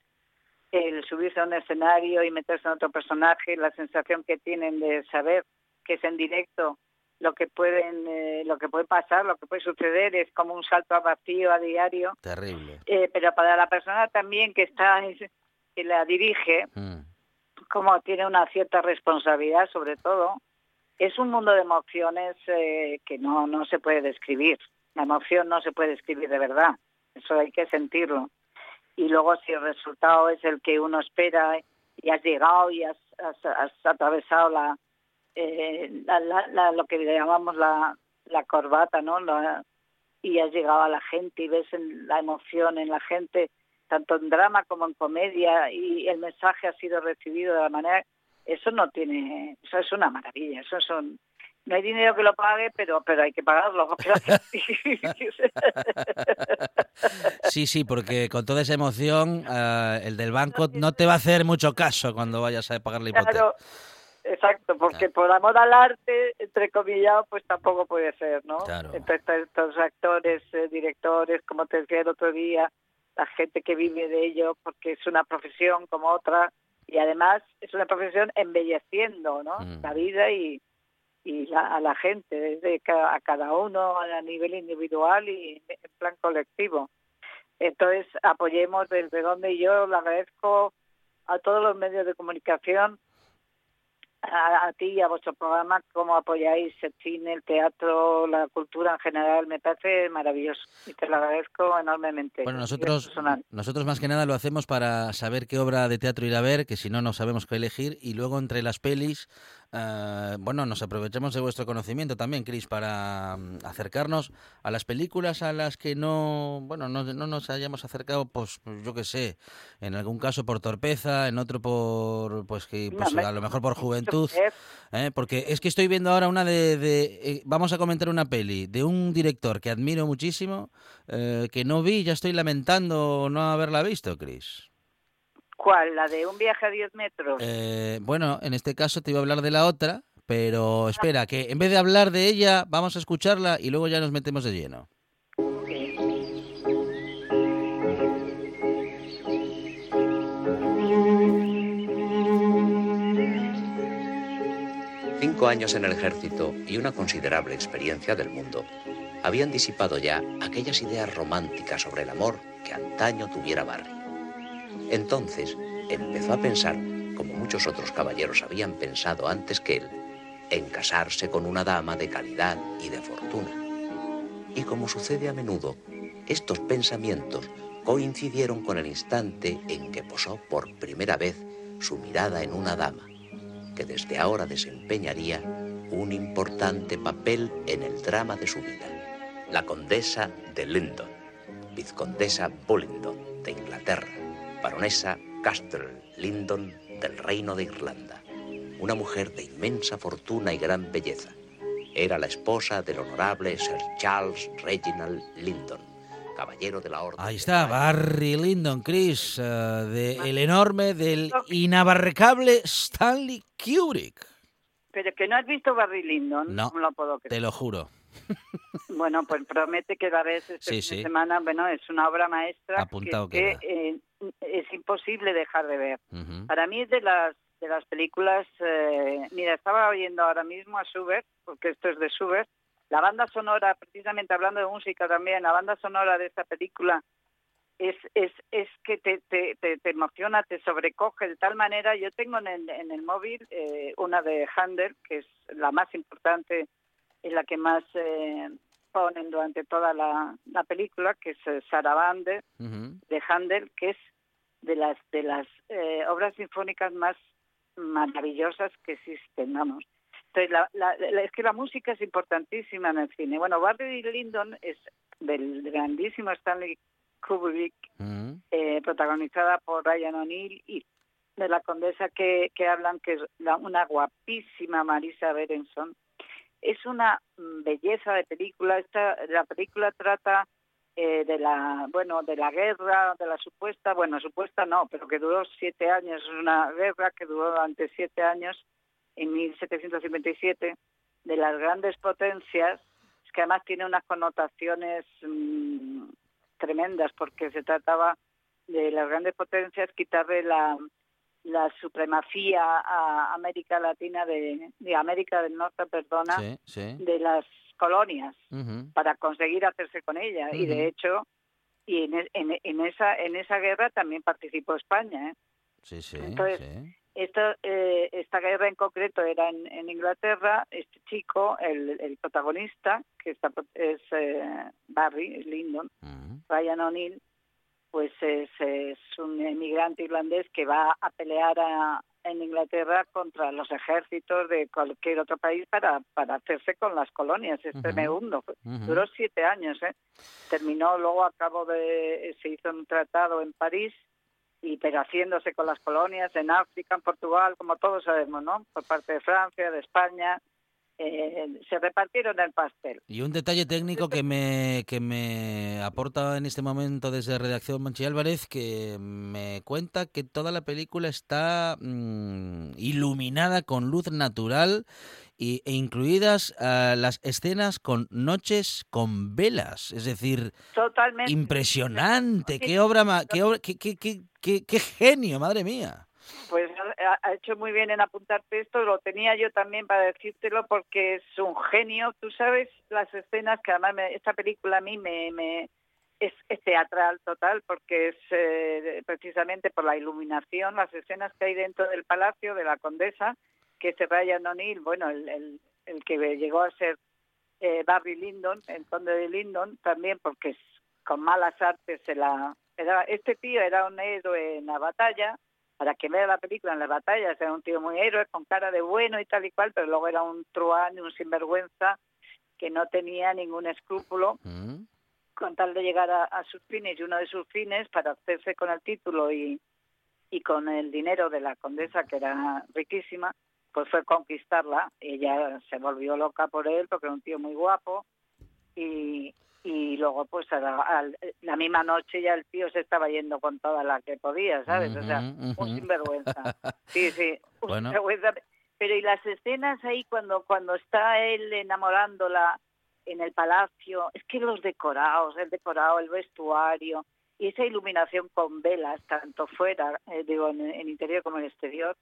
el subirse a un escenario y meterse en otro personaje, la sensación que tienen de saber que es en directo lo que pueden eh, lo que puede pasar, lo que puede suceder es como un salto a vacío a diario. Terrible. Eh, pero para la persona también que está que la dirige, mm. como tiene una cierta responsabilidad sobre todo, es un mundo de emociones eh, que no no se puede describir. La emoción no se puede describir de verdad. eso hay que sentirlo. Y luego si el resultado es el que uno espera y has llegado y has, has, atravesado la, eh, lo que llamamos la, la corbata, ¿no? y has llegado a la gente y ves la emoción en la gente, tanto en drama como en comedia, y el mensaje ha sido recibido de la manera, eso no tiene, eso es una maravilla, eso son, no hay dinero que lo pague, pero pero hay que pagarlo. Sí, sí, porque con toda esa emoción, eh, el del banco no te va a hacer mucho caso cuando vayas a pagar la hipoteca. Claro, exacto, porque por amor al arte, entre comillas, pues tampoco puede ser, ¿no? Claro. Entonces, estos actores, eh, directores, como te decía el otro día, la gente que vive de ello, porque es una profesión como otra, y además es una profesión embelleciendo, ¿no? Mm. La vida y, y a la gente, desde a cada uno a nivel individual y en plan colectivo. Entonces, apoyemos desde donde yo le agradezco a todos los medios de comunicación a, ti y a vuestro programa cómo apoyáis el cine, el teatro, la cultura en general. Me parece maravilloso y te lo agradezco enormemente. Bueno, nosotros, nosotros más que nada lo hacemos para saber qué obra de teatro ir a ver, que si no, no sabemos qué elegir. Y luego entre las pelis, eh, bueno, nos aprovechamos de vuestro conocimiento también, Cris, para mm, acercarnos a las películas a las que no, bueno, no, no nos hayamos acercado, pues, pues yo qué sé, en algún caso por torpeza, en otro por, pues que, pues, a lo mejor por juventud, ¿eh? porque es que estoy viendo ahora una de, de eh, vamos a comentar una peli de un director que admiro muchísimo, que no vi, ya estoy lamentando no haberla visto, Cris. ¿Cuál? ¿La de un viaje a 10 metros? Eh, bueno, en este caso te iba a hablar de la otra, pero espera, que en vez de hablar de ella, vamos a escucharla y luego ya nos metemos de lleno. Cinco años en el ejército y una considerable experiencia del mundo habían disipado ya aquellas ideas románticas sobre el amor que antaño tuviera Barry. Entonces empezó a pensar, como muchos otros caballeros habían pensado antes que él, en casarse con una dama de calidad y de fortuna. Y como sucede a menudo, estos pensamientos coincidieron con el instante en que posó por primera vez su mirada en una dama, que desde ahora desempeñaría un importante papel en el drama de su vida, la condesa de Lyndon, vizcondesa Bullingdon de Inglaterra baronesa Castle Lyndon del Reino de Irlanda, una mujer de inmensa fortuna y gran belleza. Era la esposa del honorable Sir Charles Reginald Lyndon, caballero de la Orden. Ahí está, Barry Lyndon, Chris, de el enorme, del inabarcable Stanley Kubrick. Pero que no has visto Barry Lyndon, no, lo puedo Te lo juro. Bueno, pues promete que la vez esta semana, bueno, es una obra maestra que, eh, es imposible dejar de ver. Para mí es de las de las películas, eh, mira, estaba oyendo ahora mismo a Schubert, porque esto es de Schubert, la banda sonora, precisamente hablando de música también, la banda sonora de esta película es, es, es que te, te, te, emociona, te sobrecoge de tal manera. Yo tengo en el, en el móvil eh, una de Handel, que es la más importante y la que más eh, ponen durante toda la, película, que es eh, Sarabande de Handel, que es de las de las eh, obras sinfónicas más maravillosas que existen, vamos. Entonces, la, es que la música es importantísima en el cine. Bueno, Barry Lyndon es del grandísimo Stanley Kubrick, eh, protagonizada por Ryan O'Neill y de la condesa que, que hablan, que es una guapísima Marisa Berenson, es una mm, belleza de película. Esta, la película trata eh, de la, bueno, de la guerra, de la supuesta, bueno, supuesta no, pero que duró siete años, es una guerra que duró durante siete años, en 1757, de las grandes potencias, que además tiene unas connotaciones mm, tremendas, porque se trataba de las grandes potencias quitarle la, la supremacía a América Latina de, de América del Norte, perdona, de las colonias para conseguir hacerse con ella y de hecho y en, en, esa en esa guerra también participó España, ¿eh? Sí, sí. Entonces, sí. Esto, eh, esta guerra en concreto era en, en Inglaterra. Este chico, el, el protagonista, que está, es eh, Barry Lyndon, Mm. Ryan O'Neill, pues es, es un emigrante irlandés que va a pelear a- en Inglaterra contra los ejércitos de cualquier otro país para, para hacerse con las colonias. Es Ujú. tremendo. Ujú. Duró siete años. ¿eh? Terminó luego a cabo de... Se hizo un tratado en París y pero haciéndose con las colonias en África, en Portugal, como todos sabemos, ¿no? Por parte de Francia, de España, eh, se repartieron el pastel. Y un detalle técnico que me, que me aporta en este momento desde Redacción Manchi Álvarez, que me cuenta que toda la película está mm, iluminada con luz natural y, e incluidas ah, las escenas con noches con velas. Es decir, Totalmente. impresionante. Qué obra, qué- qué- qué- qué genio, madre mía. Pues ha, hecho muy bien en apuntarte esto, lo tenía yo también para decírtelo porque es un genio. Tú sabes las escenas que además me- esta película a mí me, es, teatral total porque es eh, precisamente por la iluminación, las escenas que hay dentro del palacio de la condesa, que es Ryan O'Neill, bueno, el, el, que llegó a ser eh, Barry Lyndon, el conde de Lyndon, también porque con malas artes se la... Era, este tío era un héroe en la batalla, para que vea la película en las batallas, era un tío muy héroe, con cara de bueno y tal y cual, pero luego era un truán y un sinvergüenza que no tenía ningún escrúpulo con tal de llegar a, a sus fines y uno de sus fines para hacerse con el título y, y con el dinero de la condesa que era riquísima pues fue conquistarla. Ella se volvió loca por él porque era un tío muy guapo y, y luego pues a la, al- la misma noche ya el tío se estaba yendo con toda la que podía sabes o sea un ujú. sinvergüenza sí sí un Bueno. sinvergüenza. pero y las escenas ahí cuando cuando está él enamorándola en el palacio, es que los decorados, el decorado, el vestuario y esa iluminación con velas, tanto fuera, eh, digo, en, en interior como en exterior,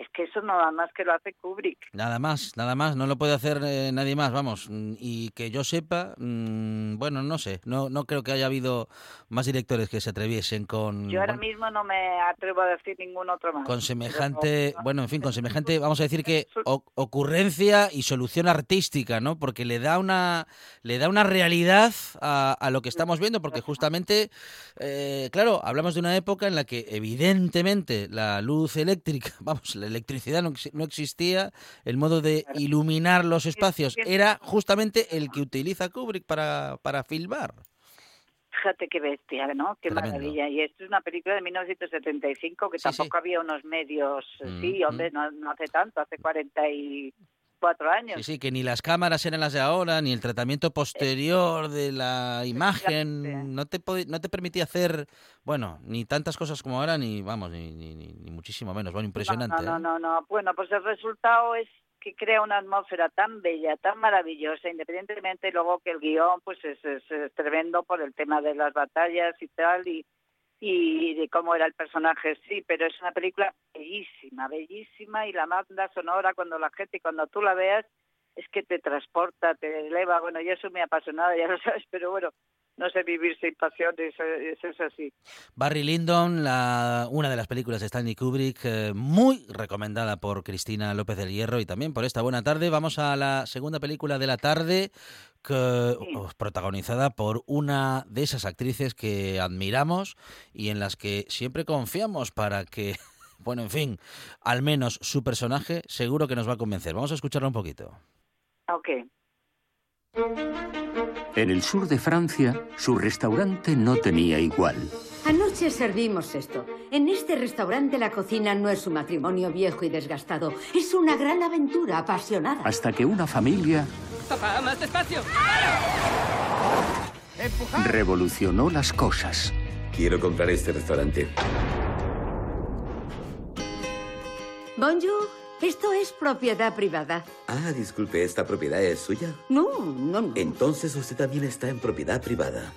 es que eso nada más que lo hace Kubrick. Nada más, nada más, no lo puede hacer eh, nadie más, vamos. Mm, Y que yo sepa, mm, bueno, no sé, no, no creo que haya habido más directores que se atreviesen con, Yo ahora bueno, mismo no me atrevo a decir ningún otro más. con semejante, bueno, en fin, con semejante, vamos a decir que o- ocurrencia y solución artística, ¿no? Porque le da una, le da una realidad a, a lo que estamos viendo, porque justamente, eh, claro, hablamos de una época en la que evidentemente la luz eléctrica, vamos, electricidad no, exi- no existía, el modo de iluminar los espacios era justamente el que utiliza Kubrick para, para filmar. Fíjate qué bestia, ¿no? Qué Tremendo. maravilla. Y esto es una película de 1975 que Sí, tampoco había unos medios, Mm, sí, hombre, no, no hace tanto, hace 44 años. Sí, sí, que ni las cámaras eran las de ahora, ni el tratamiento posterior de la imagen, no te no te permitía hacer, bueno, ni tantas cosas como ahora, ni, vamos, ni, ni, ni- ni muchísimo menos, bueno, impresionante. No, no, ¿eh? no, no. Bueno, pues el resultado es que crea una atmósfera tan bella, tan maravillosa, independientemente luego que el guion pues es, es- es tremendo por el tema de las batallas y tal y, y de cómo era el personaje, sí, pero es una película bellísima, bellísima y la banda sonora cuando la gente, cuando tú la veas, es que te transporta, te eleva. Bueno, yo soy muy apasionada, ya lo sabes, pero bueno, no sé vivir sin pasión, eso, es así. Barry Lyndon, la, una de las películas de Stanley Kubrick, eh, muy recomendada por Cristina López del Hierro y también por esta buena tarde. Vamos a la segunda película de la tarde, que, oh, protagonizada por una de esas actrices que admiramos y en las que siempre confiamos para que, bueno, en fin, al menos su personaje seguro que nos va a convencer. Vamos a escucharla un poquito. Ok. En el sur de Francia, su restaurante no tenía igual. Anoche servimos esto. En este restaurante la cocina no es un matrimonio viejo y desgastado. Es una gran aventura apasionada. Hasta que una familia Papá, más despacio. revolucionó las cosas. Quiero comprar este restaurante. Bonjour, esto es propiedad privada. Ah, disculpe, ¿esta propiedad es suya? No, no, no. Entonces usted también está en propiedad privada.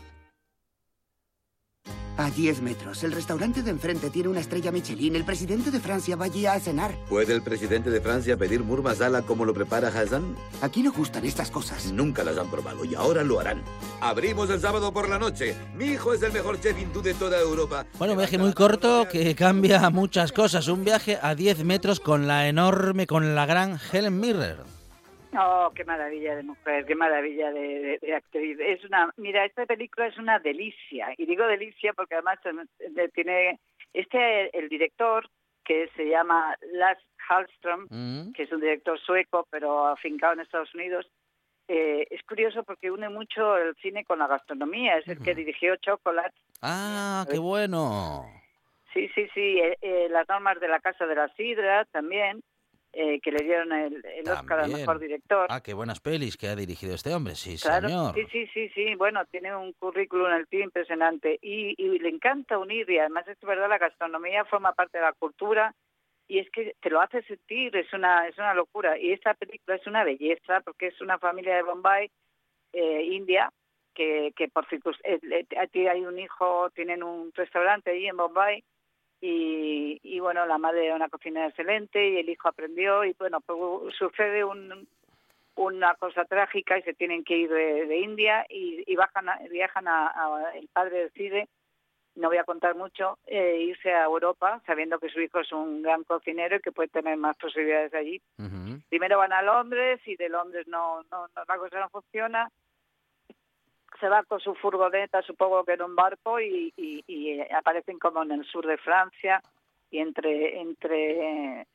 A 10 metros. El restaurante de enfrente tiene una estrella Michelin. El presidente de Francia va allí a cenar. ¿Puede el presidente de Francia pedir murmasala como lo prepara Hassan? Aquí no gustan estas cosas. Nunca las han probado y ahora lo harán. Abrimos el sábado por la noche. Mi hijo es el mejor chef hindú de toda Europa. Bueno, un viaje muy corto que cambia muchas cosas. Un viaje a 10 metros con la enorme, con la gran Helen Mirren. Oh, qué maravilla de mujer, qué maravilla de, de- de actriz. Es una, mira, esta película es una delicia. Y digo delicia porque además tiene este el director que se llama Lars Hallström, Mm. que es un director sueco pero afincado en Estados Unidos. eh, es curioso porque une mucho el cine con la gastronomía. Es el que dirigió Chocolate. Ah, qué bueno. Sí, sí, sí. eh, eh, las normas de la Casa de la Sidra también, eh, que le dieron el, el Oscar al mejor director. Ah, qué buenas pelis que ha dirigido este hombre, sí, Claro, señor. sí, sí, sí, sí. Bueno, tiene un currículum el cine impresionante y, y le encanta unir y además es verdad la gastronomía forma parte de la cultura y es que te lo hace sentir, es una es una locura y esta película es una belleza porque es una familia de Bombay, eh, India, que, que por circunst- eh, eh, hay un hijo, tienen un restaurante allí en Bombay y, y bueno, la madre era una cocinera excelente y el hijo aprendió y bueno, pues sucede un, una cosa trágica y se tienen que ir de, de India y, y bajan a- viajan a, a- el padre decide no voy a contar mucho eh, irse a Europa sabiendo que su hijo es un gran cocinero y que puede tener más posibilidades allí. Primero van a Londres y de Londres no, no, no la cosa no funciona se va con su furgoneta supongo que en un barco y, y- y, aparecen como en el sur de Francia y entre entre eh,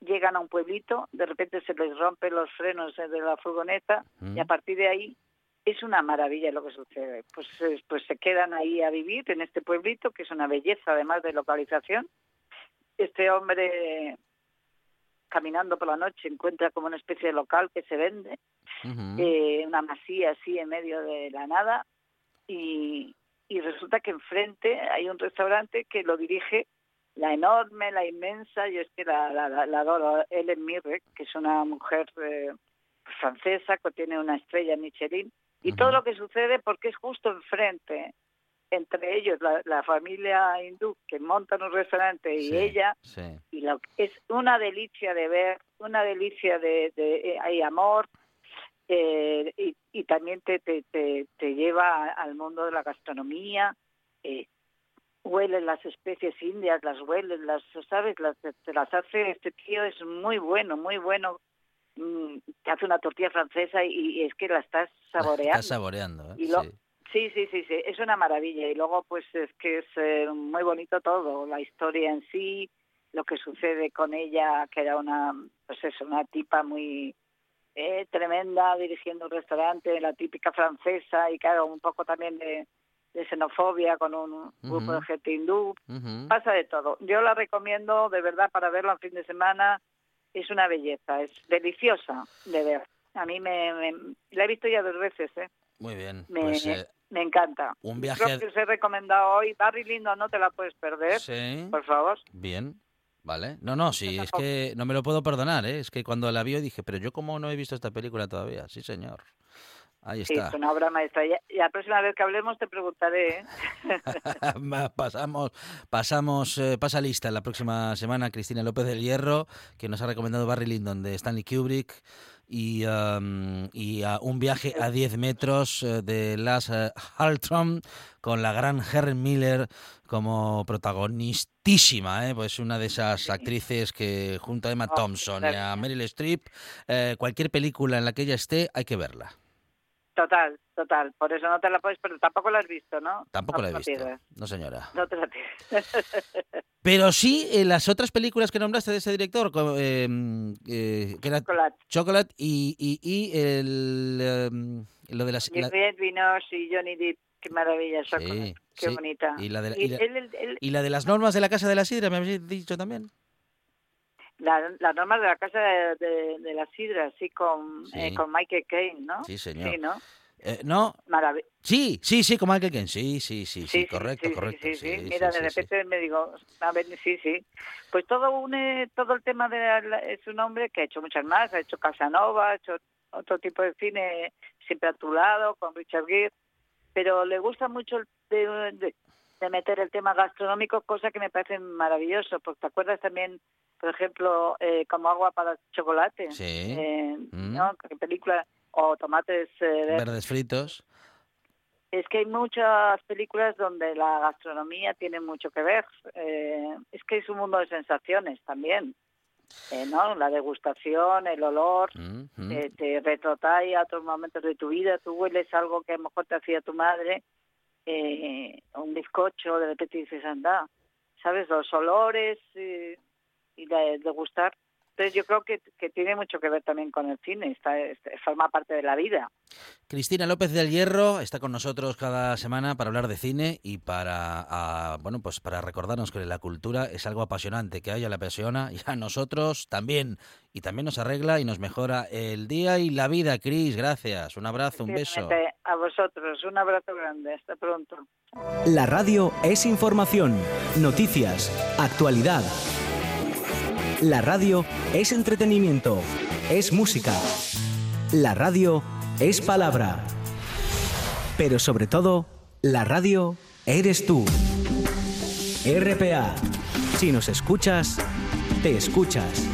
llegan a un pueblito de repente se les rompen los frenos de la furgoneta y a partir de ahí es una maravilla lo que sucede. Pues eh, pues se quedan ahí a vivir en este pueblito que es una belleza además de localización. Este hombre caminando por la noche encuentra como una especie de local que se vende eh, una masía así en medio de la nada y, y resulta que enfrente hay un restaurante que lo dirige la enorme, la inmensa, yo es que la, la, la- la adoro, Ellen Mirren, que es una mujer eh, francesa que tiene una estrella Michelin, y todo lo que sucede porque es justo enfrente, entre ellos la, la familia hindú que montan un restaurante y Sí, ella, Sí. y lo, es una delicia de ver, una delicia de, de eh, hay amor eh, y, y también te, te, te, te lleva al mundo de la gastronomía, eh, huelen las especies indias, las huelen, las, ¿sabes? Las, te las hace, este tío es muy bueno, muy bueno, mm, te hace una tortilla francesa y, y es que la estás saboreando. Estás saboreando, ¿eh? Y lo- Sí. Sí, sí, sí, sí, es una maravilla. Y luego, pues es que es eh, muy bonito todo, la historia en sí, lo que sucede con ella, que era una, pues eso, una tipa muy eh, tremenda dirigiendo un restaurante, la típica francesa, y claro, un poco también de, de xenofobia con un grupo de gente hindú. Pasa de todo. Yo la recomiendo de verdad para verla en fin de semana. Es una belleza, es deliciosa de ver. A mí me, me- la he visto ya dos veces, ¿eh? Muy bien. Me, Pues eh, me encanta. un viaje Creo que os he recomendado hoy. Barry Lindo, no te la puedes perder. Sí. Por favor. Bien. Vale. No, no, sí, es que no me lo puedo perdonar, ¿eh? Es que cuando la vi dije, pero yo como no he visto esta película todavía. Sí, señor. Ahí Sí, está. es una obra maestra. Ya- Y la próxima vez que hablemos te preguntaré. ¿eh? Pasamos, pasamos, eh, pasa lista la próxima semana Cristina López del Hierro, que nos ha recomendado Barry Lyndon de Stanley Kubrick y, um, y a un viaje a 10 metros eh, de Las eh, Haltrom con la gran Helen Miller como protagonistísima, ¿eh? pues una de esas actrices que junto a Emma Thompson y a Meryl Streep, eh, cualquier película en la que ella esté hay que verla. Total, total. Por eso no te la puedes perder. Tampoco la has visto, ¿no? Tampoco No la he visto. pierdas. No, señora. No te la pierdas. Pero sí, en las otras películas que nombraste de ese director, eh, eh, que era Chocolate. Chocolate y, y, y el, em, lo de las... la- Juliette Binoche y Johnny Depp. Qué maravilla, Chocolate. Sí, Qué sí. bonita. Y la de la- Y la- él- él- y la de las normas de la Casa de la Sidra, me habéis dicho también. La- las normas de la casa de, de, de la sidra, así con, Sí. eh, con Michael Caine, ¿no? Sí, señor. Sí, ¿no? Eh, no, Maravilloso. sí, sí, sí, con Michael Caine, sí, sí, sí, sí, correcto, sí, correcto. Sí, sí, sí, Mira, de repente me digo, a ver, sí, sí. Pues todo une, todo el tema de un hombre que ha hecho muchas más, ha hecho Casanova, ha hecho otro tipo de cine siempre a tu lado, con Richard Gere, pero le gusta mucho el, de- de- de meter el tema gastronómico, cosa que me parece maravilloso, porque te acuerdas también, por ejemplo, eh, como agua para chocolate, Sí. eh, Mm. ¿no? ¿Qué película o tomates eh, verdes. Verdes fritos. Es que hay muchas películas donde la gastronomía tiene mucho que ver. Eh, es que es un mundo de sensaciones también. Eh, ¿no? La degustación, el olor, Mm, eh, te retrotrae a otros momentos de tu vida. Tú hueles algo que a lo mejor te hacía tu madre, eh, un bizcocho, de repente dices, anda, ¿sabes? Los olores eh, y de degustar. Entonces yo creo que, que tiene mucho que ver también con el cine, está, está- forma parte de la vida. Cristina López del Hierro está con nosotros cada semana para hablar de cine y para ah, bueno pues para recordarnos que la cultura es algo apasionante, que a ella le apasiona y a nosotros también. Y también nos arregla y nos mejora el día y la vida, Cris. Gracias. Un abrazo, un beso. A vosotros, un abrazo grande, hasta pronto. La radio es información, noticias, actualidad. La radio es entretenimiento, es música. La radio es palabra. Pero sobre todo, la radio eres tú. RPA. Si nos escuchas, te escuchas.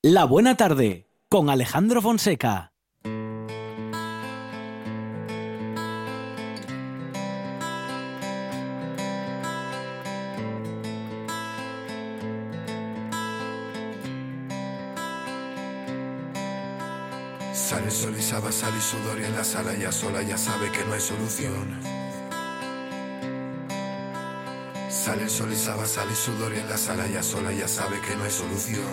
La buena tarde con Alejandro Fonseca. El sol y sudor y en la sala ya sola ya sabe que no hay solución. Sale el sol y saba, sale y sudor y en la sala ya sola ya sabe que no hay solución.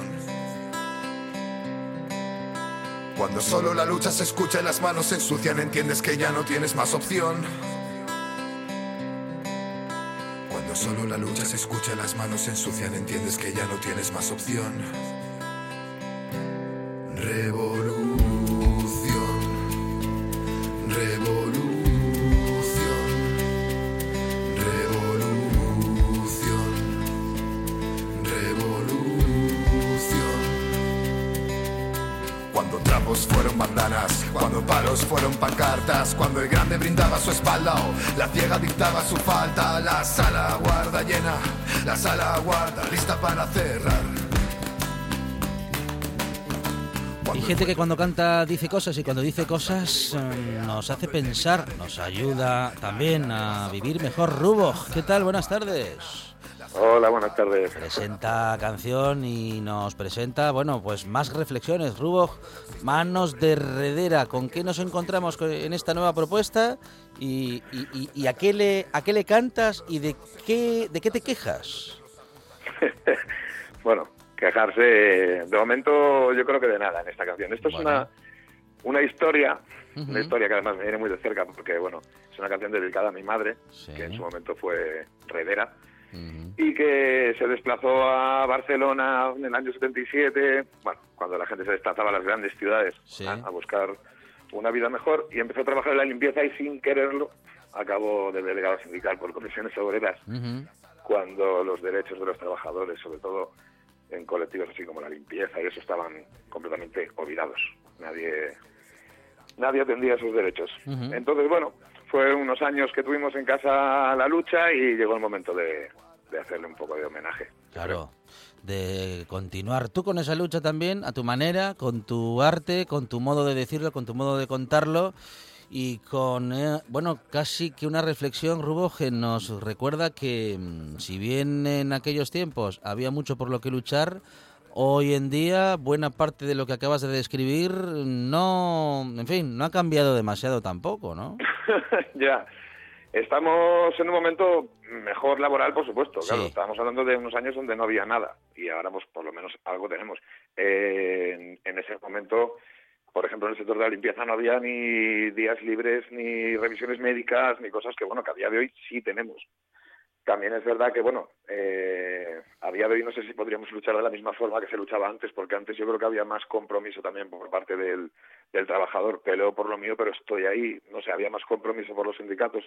Cuando solo la lucha se escucha y las manos se ensucian, entiendes que ya no tienes más opción. Cuando solo la lucha se escucha y las manos se ensucian, entiendes que ya no tienes más opción. Trapos fueron bandanas, cuando palos fueron pancartas, cuando el grande brindaba su espalda o la ciega dictaba su falta, la sala guarda llena, la sala guarda lista para cerrar. Y gente que cuando canta dice cosas y cuando dice cosas eh, nos hace pensar, nos ayuda también a vivir mejor. Rubo, ¿qué tal? Buenas tardes. Hola, buenas tardes. Presenta canción y nos presenta, bueno, pues más reflexiones. Rubo, manos de redera. ¿Con qué nos encontramos co- en esta nueva propuesta? ¿Y, y- y- y a, qué le, a qué le cantas y de qué, de qué te quejas? Bueno, quejarse, de momento yo creo que de nada en esta canción. Esto es una, una historia, una historia que además me viene muy de cerca porque, bueno, es una canción dedicada a mi madre, que en su momento fue redera, y que se desplazó a Barcelona en el año 77, bueno, cuando la gente se desplazaba a las grandes ciudades a, a buscar una vida mejor, y empezó a trabajar en la limpieza y sin quererlo acabó de delegado sindical por comisiones obreras. Cuando los derechos de los trabajadores, sobre todo en colectivos así como la limpieza y eso estaban completamente olvidados. Nadie nadie atendía esos derechos. Entonces, bueno, fue unos años que tuvimos en casa la lucha y llegó el momento de, hacerle un poco de homenaje. Claro, de continuar tú con esa lucha también, a tu manera, con tu arte, con tu modo de decirlo, con tu modo de contarlo y con, eh, bueno, casi que una reflexión, Rubo, que nos recuerda que mm, si bien en aquellos tiempos había mucho por lo que luchar, hoy en día buena parte de lo que acabas de describir no, en fin, no ha cambiado demasiado tampoco, ¿no? ya. Estamos en un momento mejor laboral, por supuesto. Claro, estábamos hablando de unos años donde no había nada y ahora, pues, por lo menos algo tenemos. Eh, en, en ese momento, por ejemplo, en el sector de la limpieza no había ni días libres, ni revisiones médicas, ni cosas que, bueno, que a día de hoy sí tenemos. También es verdad que, bueno, eh, a día de hoy no sé si podríamos luchar de la misma forma que se luchaba antes, porque antes yo creo que había más compromiso también por parte del, del trabajador. Peleo por lo mío, pero estoy ahí. No sé, había más compromiso por los sindicatos.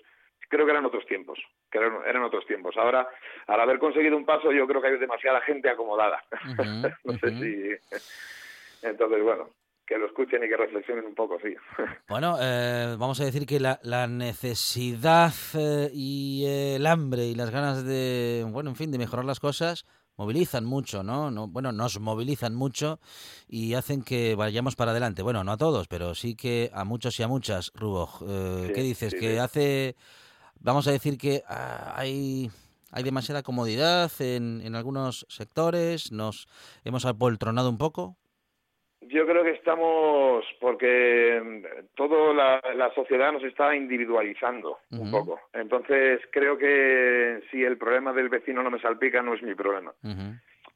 Creo que eran otros tiempos, que eran, eran otros tiempos. Ahora, al haber conseguido un paso, yo creo que hay demasiada gente acomodada. no sé si... Entonces, bueno, que lo escuchen y que reflexionen un poco, sí. Bueno, eh, vamos a decir que la, la necesidad eh, y el hambre y las ganas de, bueno, en fin, de mejorar las cosas movilizan mucho, ¿no? no bueno, nos movilizan mucho y hacen que vayamos para adelante. Bueno, no a todos, pero sí que a muchos y a muchas, Rubo. Eh, ¿Qué dices? que hace, vamos a decir que ah, hay hay demasiada comodidad en, en algunos sectores, nos hemos apoltronado un poco. Yo creo que estamos, porque mm, toda la, sociedad nos está individualizando un poco. Entonces, creo que si el problema del vecino no me salpica, no es mi problema.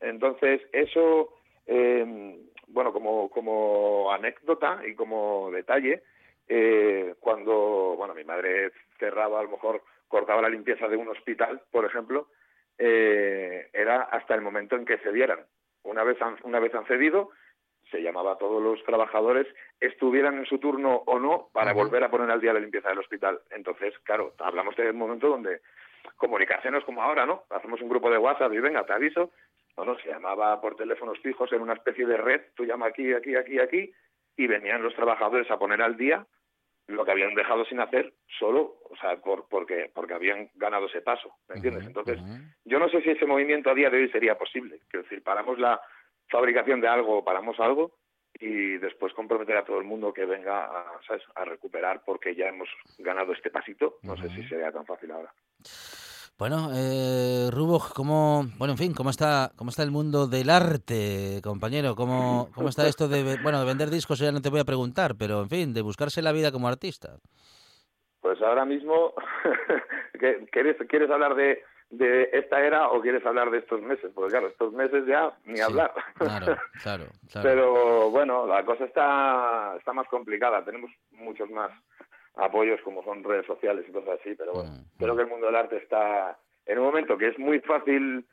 Entonces, eso, em, bueno, como, como anécdota y como detalle, eh, cuando, bueno, mi madre cerraba, a lo mejor cortaba la limpieza de un hospital, por ejemplo, eh, era hasta el momento en que cedieran. Una vez una vez han cedido, se llamaba a todos los trabajadores, estuvieran en su turno o no, para volver a poner al día la limpieza del hospital. Entonces, claro, hablamos de un momento donde comunicaciones como ahora, ¿no? Hacemos un grupo de WhatsApp y venga, te aviso. No, no, se llamaba por teléfonos fijos en una especie de red, tú llama aquí, aquí, aquí, aquí, y venían los trabajadores a poner al día lo que habían dejado sin hacer solo, o sea, por, porque, porque habían ganado ese paso, ¿me entiendes? Entonces, yo no sé si ese movimiento a día de hoy sería posible. Quiero decir, paramos la, fabricación de algo, paramos algo y después comprometer a todo el mundo que venga a, a recuperar porque ya hemos ganado este pasito. No sé si sería tan fácil ahora. Bueno, eh, Rubo, ¿cómo, bueno, en fin, cómo está, cómo está el mundo del arte, compañero? ¿Cómo, cómo está esto de, bueno, de vender discos? Ya no te voy a preguntar, pero en fin, de buscarse la vida como artista. Pues ahora mismo, ¿quieres, quieres hablar de, de esta era o quieres hablar de estos meses? Porque claro, estos meses ya ni hablar. Claro, claro, Pero bueno, la cosa está, está más complicada. Tenemos muchos más apoyos como son redes sociales y cosas así, pero bueno, mm, creo mm. que el mundo del arte está en un momento que es muy fácil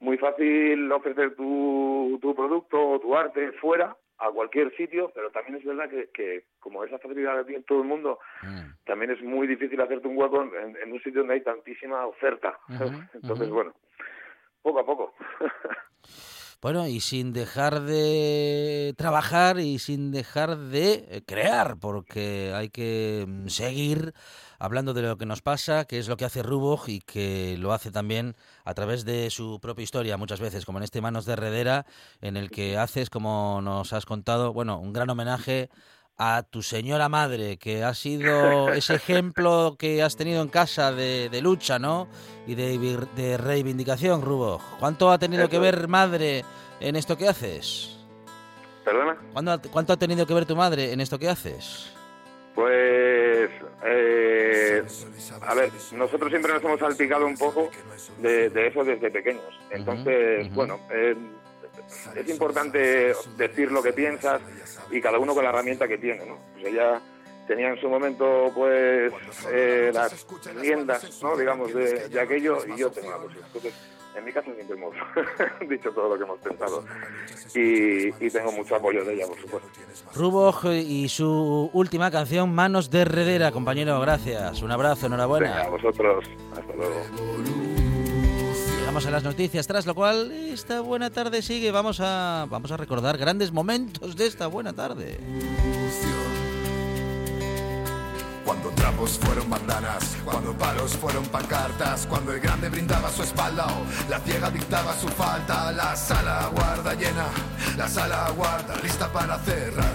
muy fácil ofrecer tu, tu producto o tu arte fuera a cualquier sitio, pero también es verdad que, que como esa facilidad la tiene todo el mundo, mm. también es muy difícil hacerte un hueco en, un sitio donde hay tantísima oferta. Entonces, bueno, poco a poco. Bueno, y sin dejar de trabajar y sin dejar de eh, crear, porque hay que mm, seguir hablando de lo que nos pasa, que es lo que hace Rubog y que lo hace también a través de su propia historia muchas veces, como en este Manos de Herredera, en el que haces, como nos has contado, bueno, un gran homenaje a tu señora madre, que ha sido ese ejemplo que has tenido en casa de, lucha, ¿no? Y de, de reivindicación, Rubo. ¿Cuánto ha tenido que ver madre en esto que haces? ¿Perdona? ¿Cuánto ha tenido que ver tu madre en esto que haces? Pues, eh, a ver, nosotros siempre nos hemos salpicado un poco de, eso desde pequeños. Entonces, bueno, eh, es importante decir lo que piensas y cada uno con la herramienta que tiene, ¿no? Pues ella tenía en su momento, pues, eh, las riendas, ¿no? Digamos, de, aquello y yo tengo la Entonces, en mi caso siempre hemos dicho todo lo que hemos pensado y, tengo mucho apoyo de ella, por supuesto. Rubo y su última canción, Manos de Herredera, compañero, gracias. Un abrazo, enhorabuena. a vosotros, hasta luego. Llegamos a las noticias, tras lo cual esta buena tarde sigue. Vamos a, vamos a recordar grandes momentos de esta buena tarde. Cuando trapos fueron bandanas, cuando palos fueron pancartas, cuando el grande brindaba su espalda o la ciega dictaba su falta, la sala guarda llena, la sala guarda lista para cerrar.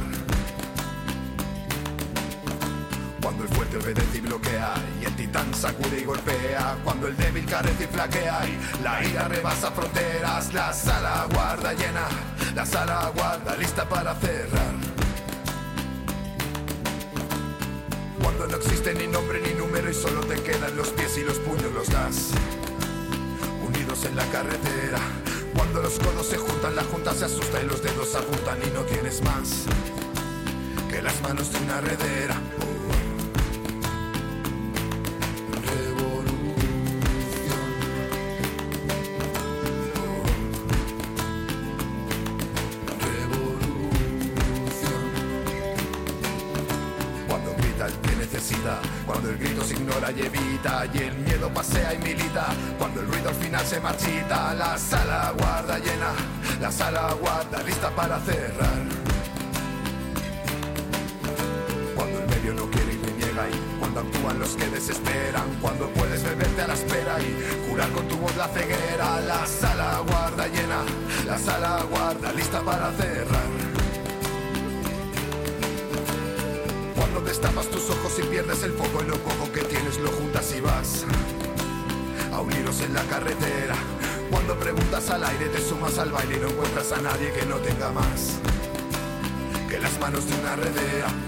Cuando el fuerte obedece y bloquea y el titán sacude y golpea, cuando el débil carece y flaquea y la ira rebasa fronteras, la sala guarda llena, la sala guarda lista para cerrar. Cuando no existe ni nombre ni número y solo te quedan los pies y los puños los das. Unidos en la carretera. Cuando los codos se juntan, la junta se asusta y los dedos apuntan y no tienes más que las manos de una redera. pasea y milita, cuando el ruido al final se marchita, la sala guarda llena, la sala guarda lista para cerrar. Cuando el medio no quiere y reniega y cuando actúan los que desesperan, cuando puedes beberte a la espera y curar con tu voz la ceguera, la sala guarda llena, la sala guarda lista para cerrar. Cuando destapas tus ojos y pierdes el foco y lo poco que tienes lo juntas y vas uniros en la carretera. Cuando preguntas al aire, te sumas al baile y no encuentras a nadie que no tenga más que las manos de una redera